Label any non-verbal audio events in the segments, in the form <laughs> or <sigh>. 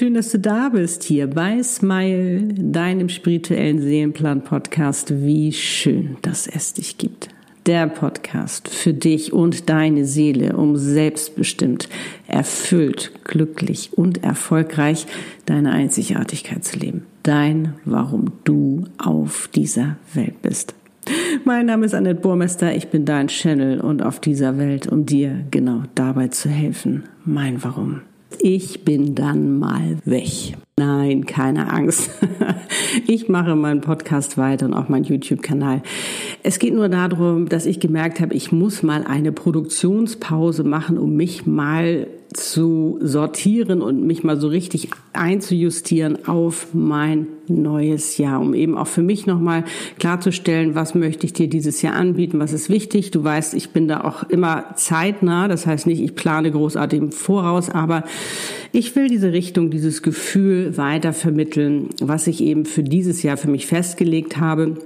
Schön, dass du da bist hier bei Smile, deinem spirituellen Seelenplan-Podcast. Wie schön, dass es dich gibt. Der Podcast für dich und deine Seele, um selbstbestimmt, erfüllt, glücklich und erfolgreich deine Einzigartigkeit zu leben. Dein, warum du auf dieser Welt bist. Mein Name ist Annette Burmester, ich bin dein Channel und auf dieser Welt, um dir genau dabei zu helfen, mein Warum ich bin dann mal weg. Nein, keine Angst. <laughs> Ich mache meinen Podcast weiter und auch meinen YouTube-Kanal. Es geht nur darum, dass ich gemerkt habe, ich muss mal eine Produktionspause machen, um mich mal zu sortieren und mich mal so richtig einzujustieren auf mein neues Jahr, um eben auch für mich nochmal klarzustellen, was möchte ich dir dieses Jahr anbieten, was ist wichtig. Du weißt, ich bin da auch immer zeitnah, das heißt nicht, ich plane großartig im Voraus, aber ich will diese Richtung, dieses Gefühl weiter vermitteln, was ich eben für dieses Jahr für mich festgelegt habe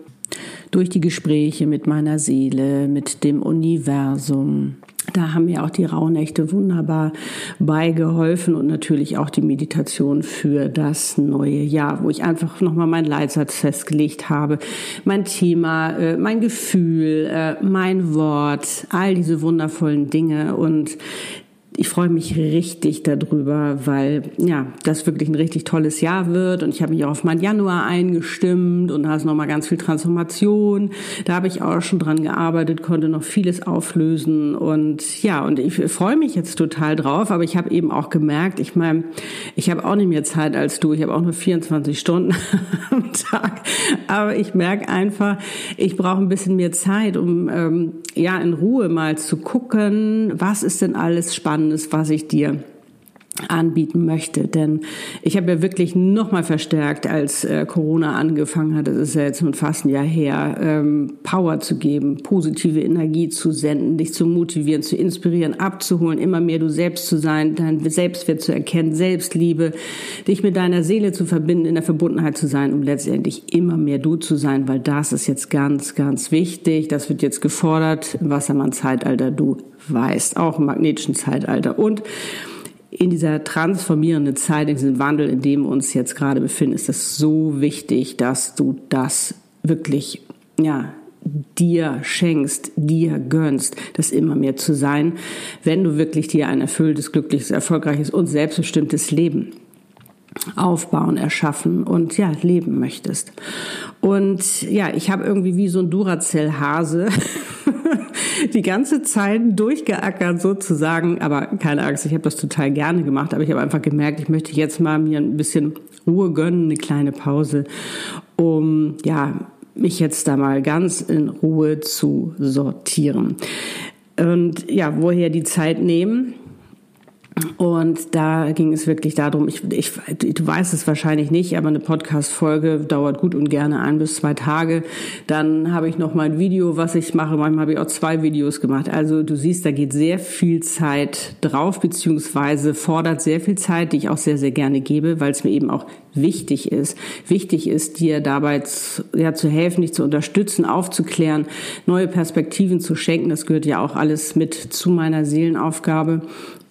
durch die Gespräche mit meiner Seele, mit dem Universum, da haben mir auch die Rauhnächte wunderbar beigeholfen und natürlich auch die Meditation für das neue Jahr, wo ich einfach nochmal meinen Leitsatz festgelegt habe, mein Thema, äh, mein Gefühl, äh, mein Wort, all diese wundervollen Dinge. Und ich freue mich richtig darüber, weil ja, das wirklich ein richtig tolles Jahr wird. Und ich habe mich auch auf meinen Januar eingestimmt und da ist noch mal ganz viel Transformation. Da habe ich auch schon dran gearbeitet, konnte noch vieles auflösen. Und ja, und ich freue mich jetzt total drauf, aber ich habe eben auch gemerkt, ich meine, ich habe auch nicht mehr Zeit als du, ich habe auch nur 24 Stunden <laughs> am Tag, aber ich merke einfach, ich brauche ein bisschen mehr Zeit, um ähm, ja in Ruhe mal zu gucken, was ist denn alles spannend Spannendes, was ich dir anbieten möchte. Denn ich habe ja wirklich noch mal verstärkt, als äh, Corona angefangen hat, das ist ja jetzt fast ein Jahr her, ähm, Power zu geben, positive Energie zu senden, dich zu motivieren, zu inspirieren, abzuholen, immer mehr du selbst zu sein, dein Selbstwert zu erkennen, Selbstliebe, dich mit deiner Seele zu verbinden, in der Verbundenheit zu sein, um letztendlich immer mehr du zu sein, weil das ist jetzt ganz, ganz wichtig. Das wird jetzt gefordert Wassermann-Zeitalter. Du weißt, auch im magnetischen Zeitalter. Und in dieser transformierenden Zeit, in diesem Wandel, in dem wir uns jetzt gerade befinden, ist es so wichtig, dass du das wirklich, ja, dir schenkst, dir gönnst, das immer mehr zu sein, wenn du wirklich dir ein erfülltes, glückliches, erfolgreiches und selbstbestimmtes Leben aufbauen, erschaffen und ja, leben möchtest. Und ja, ich habe irgendwie wie so ein Duracell-Hase die ganze Zeit durchgeackert sozusagen, aber keine Angst, ich habe das total gerne gemacht, aber ich habe einfach gemerkt, ich möchte jetzt mal mir ein bisschen Ruhe gönnen, eine kleine Pause, um ja, mich jetzt da mal ganz in Ruhe zu sortieren. Und ja, woher die Zeit nehmen? Und da ging es wirklich darum, ich, ich, du weißt es wahrscheinlich nicht, aber eine Podcast-Folge dauert gut und gerne ein bis zwei Tage. Dann habe ich noch mal ein Video, was ich mache. Manchmal habe ich auch zwei Videos gemacht. Also du siehst, da geht sehr viel Zeit drauf, beziehungsweise fordert sehr viel Zeit, die ich auch sehr, sehr gerne gebe, weil es mir eben auch wichtig ist. Wichtig ist, dir dabei zu, ja, zu helfen, dich zu unterstützen, aufzuklären, neue Perspektiven zu schenken. Das gehört ja auch alles mit zu meiner Seelenaufgabe.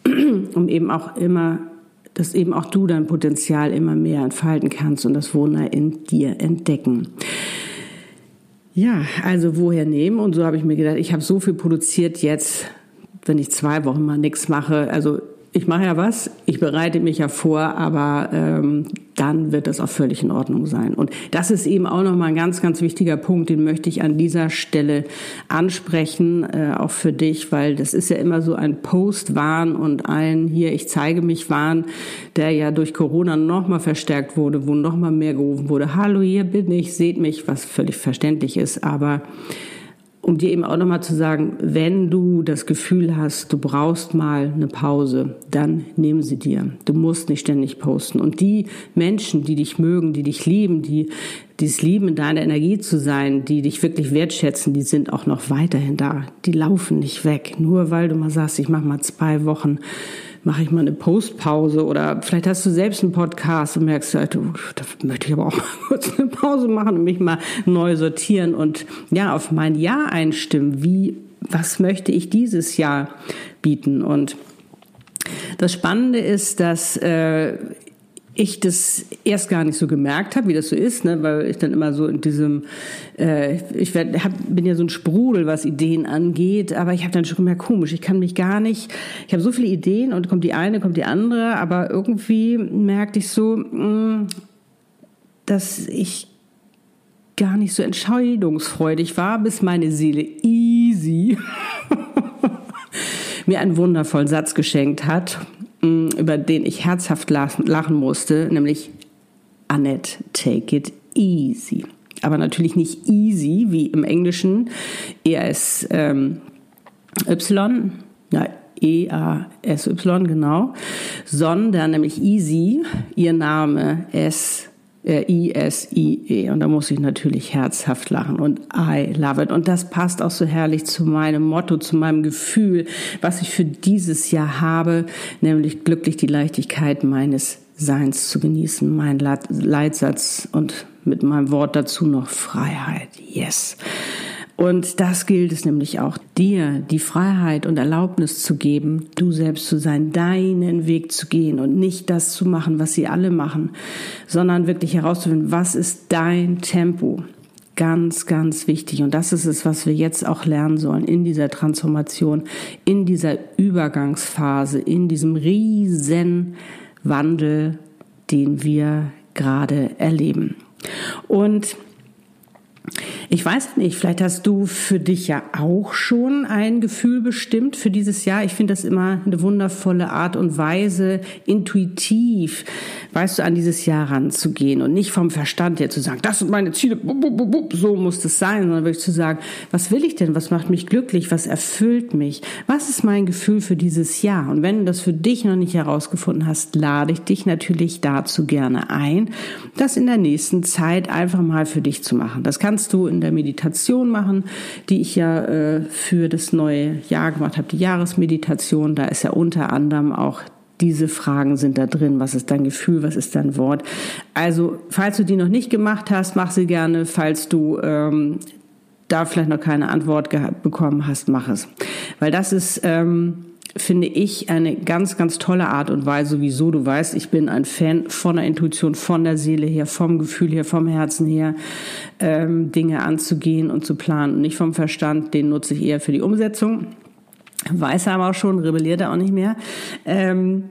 <clears throat> um eben auch immer, dass eben auch du dein Potenzial immer mehr entfalten kannst und das Wunder in dir entdecken. Ja, also woher nehmen? Und so habe ich mir gedacht, ich habe so viel produziert jetzt, wenn ich zwei Wochen mal nichts mache. Also ich mache ja was, ich bereite mich ja vor, aber ähm, dann wird das auch völlig in Ordnung sein. Und das ist eben auch nochmal ein ganz, ganz wichtiger Punkt, den möchte ich an dieser Stelle ansprechen, äh, auch für dich, weil das ist ja immer so ein Post-Wahn und ein hier, ich zeige mich Wahn, der ja durch Corona nochmal verstärkt wurde, wo nochmal mehr gerufen wurde, hallo, hier bin ich, seht mich, was völlig verständlich ist, aber um dir eben auch nochmal zu sagen, wenn du das Gefühl hast, du brauchst mal eine Pause, dann nimm sie dir. Du musst nicht ständig posten. Und die Menschen, die dich mögen, die dich lieben, die dies lieben, in deiner Energie zu sein, die dich wirklich wertschätzen, die sind auch noch weiterhin da. Die laufen nicht weg. Nur weil du mal sagst, ich mache mal zwei Wochen mache ich mal eine Postpause oder vielleicht hast du selbst einen Podcast und merkst, oh, da möchte ich aber auch <laughs> mal kurz eine Pause machen und mich mal neu sortieren und ja, auf mein Jahr einstimmen. Wie, was möchte ich dieses Jahr bieten? Und Das Spannende ist, dass äh, ich das erst gar nicht so gemerkt habe, wie das so ist, ne, weil ich dann immer so in diesem, äh, ich werd, hab, bin ja so ein Sprudel, was Ideen angeht, aber ich habe dann schon gemerkt, komisch, ich kann mich gar nicht, ich habe so viele Ideen und kommt die eine, kommt die andere, aber irgendwie merkte ich so, mh, mm, dass ich gar nicht so entscheidungsfreudig war, bis meine Seele easy <laughs> mir einen wundervollen Satz geschenkt hat über den ich herzhaft lachen musste, nämlich Annette, take it easy. Aber natürlich nicht easy wie im Englischen, ES ähm, Y, ja, E-A-S-Y, genau, sondern nämlich easy, ihr Name S äh, I-S-I-E. Und da muss ich natürlich herzhaft lachen und I love it. Und das passt auch so herrlich zu meinem Motto, zu meinem Gefühl, was ich für dieses Jahr habe, nämlich glücklich die Leichtigkeit meines Seins zu genießen, mein Leitsatz und mit meinem Wort dazu noch Freiheit. Yes. Und das gilt es nämlich auch, dir die Freiheit und Erlaubnis zu geben, du selbst zu sein, deinen Weg zu gehen und nicht das zu machen, was sie alle machen, sondern wirklich herauszufinden, was ist dein Tempo. Ganz, ganz wichtig. Und das ist es, was wir jetzt auch lernen sollen in dieser Transformation, in dieser Übergangsphase, in diesem riesen Wandel, den wir gerade erleben. Und ich weiß nicht, vielleicht hast du für dich ja auch schon ein Gefühl bestimmt für dieses Jahr. Ich finde das immer eine wundervolle Art und Weise, intuitiv, weißt du, an dieses Jahr ranzugehen und nicht vom Verstand her zu sagen, das sind meine Ziele, so muss es sein, sondern wirklich zu sagen, was will ich denn, was macht mich glücklich, was erfüllt mich, was ist mein Gefühl für dieses Jahr? Und wenn du das für dich noch nicht herausgefunden hast, lade ich dich natürlich dazu gerne ein, das in der nächsten Zeit einfach mal für dich zu machen. Das kannst du in der Meditation machen, die ich ja äh, für das neue Jahr gemacht habe, die Jahresmeditation. Da ist ja unter anderem auch diese Fragen sind da drin. Was ist dein Gefühl? Was ist dein Wort? Also, falls du die noch nicht gemacht hast, mach sie gerne. Falls du ähm, da vielleicht noch keine Antwort bekommen hast, mach es. Weil das ist ähm, finde ich eine ganz, ganz tolle Art und Weise, wieso du weißt, ich bin ein Fan von der Intuition, von der Seele her, vom Gefühl her, vom Herzen her, ähm, Dinge anzugehen und zu planen. Nicht vom Verstand, den nutze ich eher für die Umsetzung. Weiß er aber auch schon, rebelliert er auch nicht mehr. Ähm,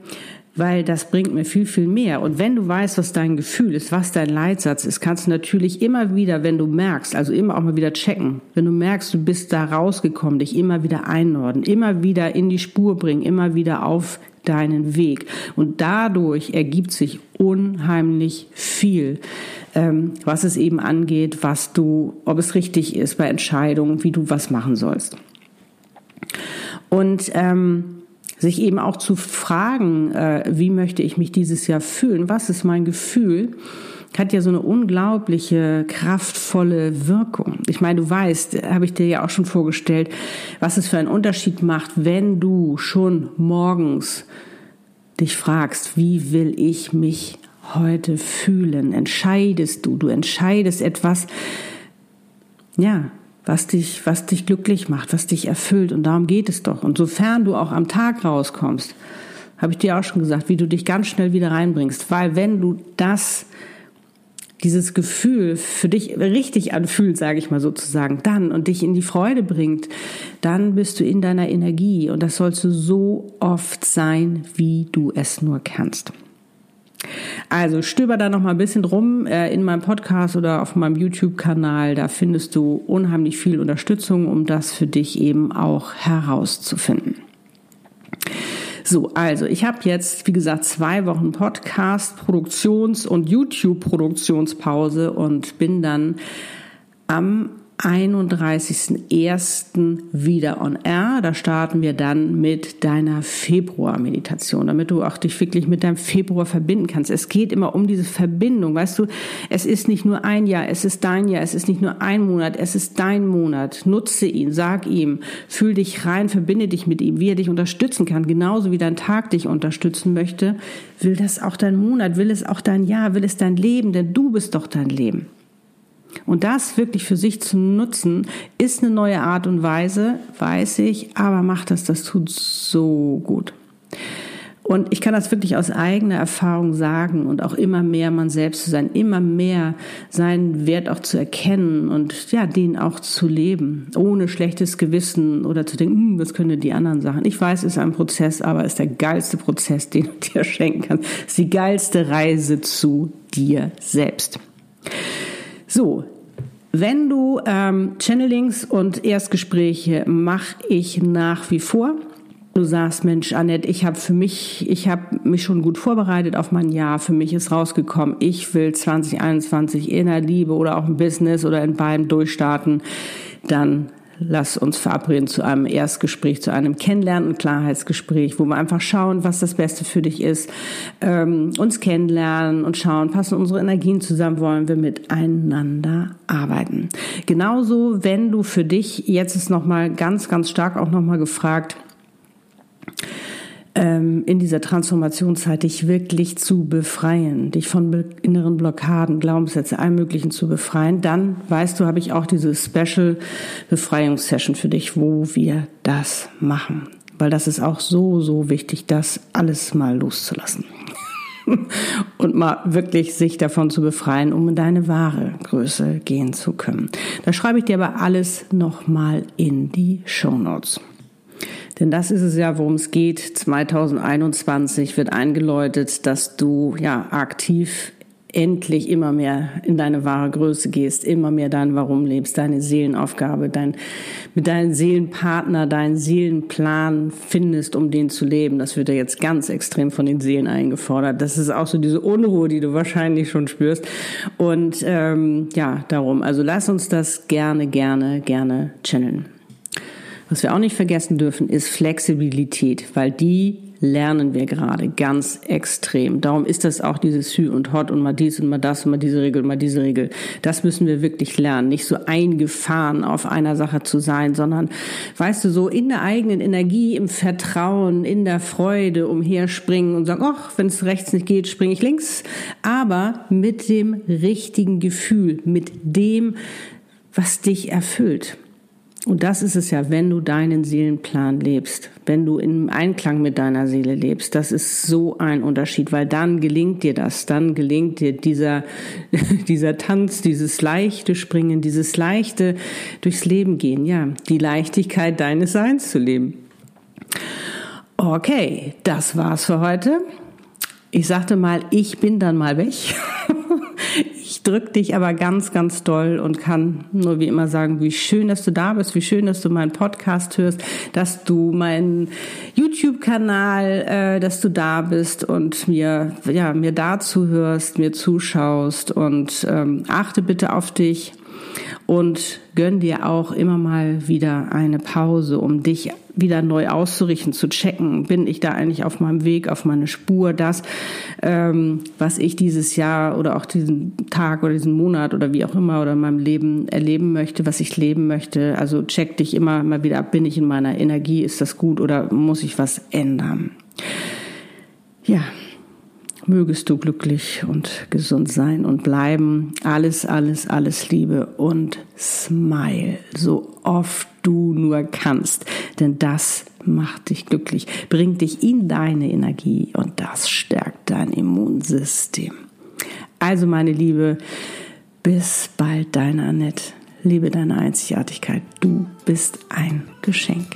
weil das bringt mir viel, viel mehr. Und wenn du weißt, was dein Gefühl ist, was dein Leitsatz ist, kannst du natürlich immer wieder, wenn du merkst, also immer auch mal wieder checken, wenn du merkst, du bist da rausgekommen, dich immer wieder einnorden, immer wieder in die Spur bringen, immer wieder auf deinen Weg. Und dadurch ergibt sich unheimlich viel, ähm, was es eben angeht, was du, ob es richtig ist bei Entscheidungen, wie du was machen sollst. Und ähm, sich eben auch zu fragen, äh, wie möchte ich mich dieses Jahr fühlen, was ist mein Gefühl, hat ja so eine unglaubliche, kraftvolle Wirkung. Ich meine, du weißt, habe ich dir ja auch schon vorgestellt, was es für einen Unterschied macht, wenn du schon morgens dich fragst, wie will ich mich heute fühlen? Entscheidest du, du entscheidest etwas, ja, was dich, was dich glücklich macht, was dich erfüllt. Und darum geht es doch. Und sofern du auch am Tag rauskommst, habe ich dir auch schon gesagt, wie du dich ganz schnell wieder reinbringst. Weil wenn du das, dieses Gefühl für dich richtig anfühlt, sage ich mal sozusagen, dann und dich in die Freude bringt, dann bist du in deiner Energie. Und das sollst du so oft sein, wie du es nur kannst. Also stöber da noch mal ein bisschen drum äh, in meinem Podcast oder auf meinem YouTube-Kanal. Da findest du unheimlich viel Unterstützung, um das für dich eben auch herauszufinden. So, also ich habe jetzt, wie gesagt, zwei Wochen Podcast, Produktions- und YouTube-Produktionspause und bin dann am 31.01. wieder on air. Da starten wir dann mit deiner Februar-Meditation, damit du auch dich wirklich mit deinem Februar verbinden kannst. Es geht immer um diese Verbindung. Weißt du, es ist nicht nur ein Jahr, es ist dein Jahr, es ist nicht nur ein Monat, es ist dein Monat. Nutze ihn, sag ihm, fühl dich rein, verbinde dich mit ihm, wie er dich unterstützen kann. Genauso wie dein Tag dich unterstützen möchte, will das auch dein Monat, will es auch dein Jahr, will es dein Leben, denn du bist doch dein Leben. Und das wirklich für sich zu nutzen, ist eine neue Art und Weise, weiß ich, aber macht das, das tut so gut. Und ich kann das wirklich aus eigener Erfahrung sagen und auch immer mehr man selbst zu sein, immer mehr seinen Wert auch zu erkennen und ja, den auch zu leben, ohne schlechtes Gewissen oder zu denken, hm, was können die anderen Sachen. Ich weiß, es ist ein Prozess, aber es ist der geilste Prozess, den du dir schenken kannst. Es ist die geilste Reise zu dir selbst. So, wenn du ähm, Channelings und Erstgespräche mache ich nach wie vor. Du sagst, Mensch, Annette, ich habe für mich, ich habe mich schon gut vorbereitet auf mein Jahr. Für mich ist rausgekommen, ich will 2021 in der Liebe oder auch im Business oder in beiden durchstarten. Dann lass uns verabreden zu einem Erstgespräch, zu einem Kennenlernen und Klarheitsgespräch, wo wir einfach schauen, was das Beste für dich ist, ähm, uns kennenlernen und schauen, passen unsere Energien zusammen, wollen wir miteinander arbeiten. Genauso, wenn du für dich, jetzt ist nochmal ganz, ganz stark auch nochmal gefragt, in dieser Transformationszeit dich wirklich zu befreien, dich von inneren Blockaden, Glaubenssätze, allem Möglichen zu befreien, dann weißt du, habe ich auch diese Special Befreiungssession für dich, wo wir das machen. Weil das ist auch so, so wichtig, das alles mal loszulassen. <laughs> und mal wirklich sich davon zu befreien, um in deine wahre Größe gehen zu können. Da schreibe ich dir aber alles nochmal in die Show Notes. Denn das ist es ja, worum es geht. 2021 wird eingeläutet, dass du ja aktiv endlich immer mehr in deine wahre Größe gehst, immer mehr dein Warum lebst, deine Seelenaufgabe, dein, mit deinem Seelenpartner, deinen Seelenplan findest, um den zu leben. Das wird ja jetzt ganz extrem von den Seelen eingefordert. Das ist auch so diese Unruhe, die du wahrscheinlich schon spürst. Und ähm, ja, darum, also lass uns das gerne, gerne, gerne channeln. Was wir auch nicht vergessen dürfen, ist Flexibilität, weil die lernen wir gerade ganz extrem. Darum ist das auch dieses Hü und Hot und mal dies und mal das und mal diese Regel, mal diese Regel. Das müssen wir wirklich lernen. Nicht so eingefahren auf einer Sache zu sein, sondern, weißt du, so in der eigenen Energie, im Vertrauen, in der Freude umherspringen und sagen, ach, wenn es rechts nicht geht, springe ich links. Aber mit dem richtigen Gefühl, mit dem, was dich erfüllt. Und das ist es ja, wenn du deinen Seelenplan lebst, wenn du im Einklang mit deiner Seele lebst. Das ist so ein Unterschied, weil dann gelingt dir das, dann gelingt dir dieser, <laughs> dieser Tanz, dieses leichte Springen, dieses leichte durchs Leben gehen, ja, die Leichtigkeit deines Seins zu leben. Okay, das war's für heute. Ich sagte mal, ich bin dann mal weg. <laughs> Ich drücke dich aber ganz, ganz doll und kann nur wie immer sagen, wie schön, dass du da bist, wie schön, dass du meinen Podcast hörst, dass du meinen YouTube-Kanal, äh, dass du da bist und mir, ja, mir dazu hörst, mir zuschaust. Und ähm, achte bitte auf dich und gönn dir auch immer mal wieder eine Pause, um dich wieder neu auszurichten, zu checken, bin ich da eigentlich auf meinem Weg, auf meine Spur, das, ähm, was ich dieses Jahr oder auch diesen Tag oder diesen Monat oder wie auch immer oder in meinem Leben erleben möchte, was ich leben möchte. Also check dich immer mal wieder ab, bin ich in meiner Energie, ist das gut oder muss ich was ändern? Ja, Mögest du glücklich und gesund sein und bleiben. Alles, alles, alles Liebe und smile, so oft du nur kannst. Denn das macht dich glücklich, bringt dich in deine Energie und das stärkt dein Immunsystem. Also meine Liebe, bis bald, deine Annette. Liebe deine Einzigartigkeit. Du bist ein Geschenk.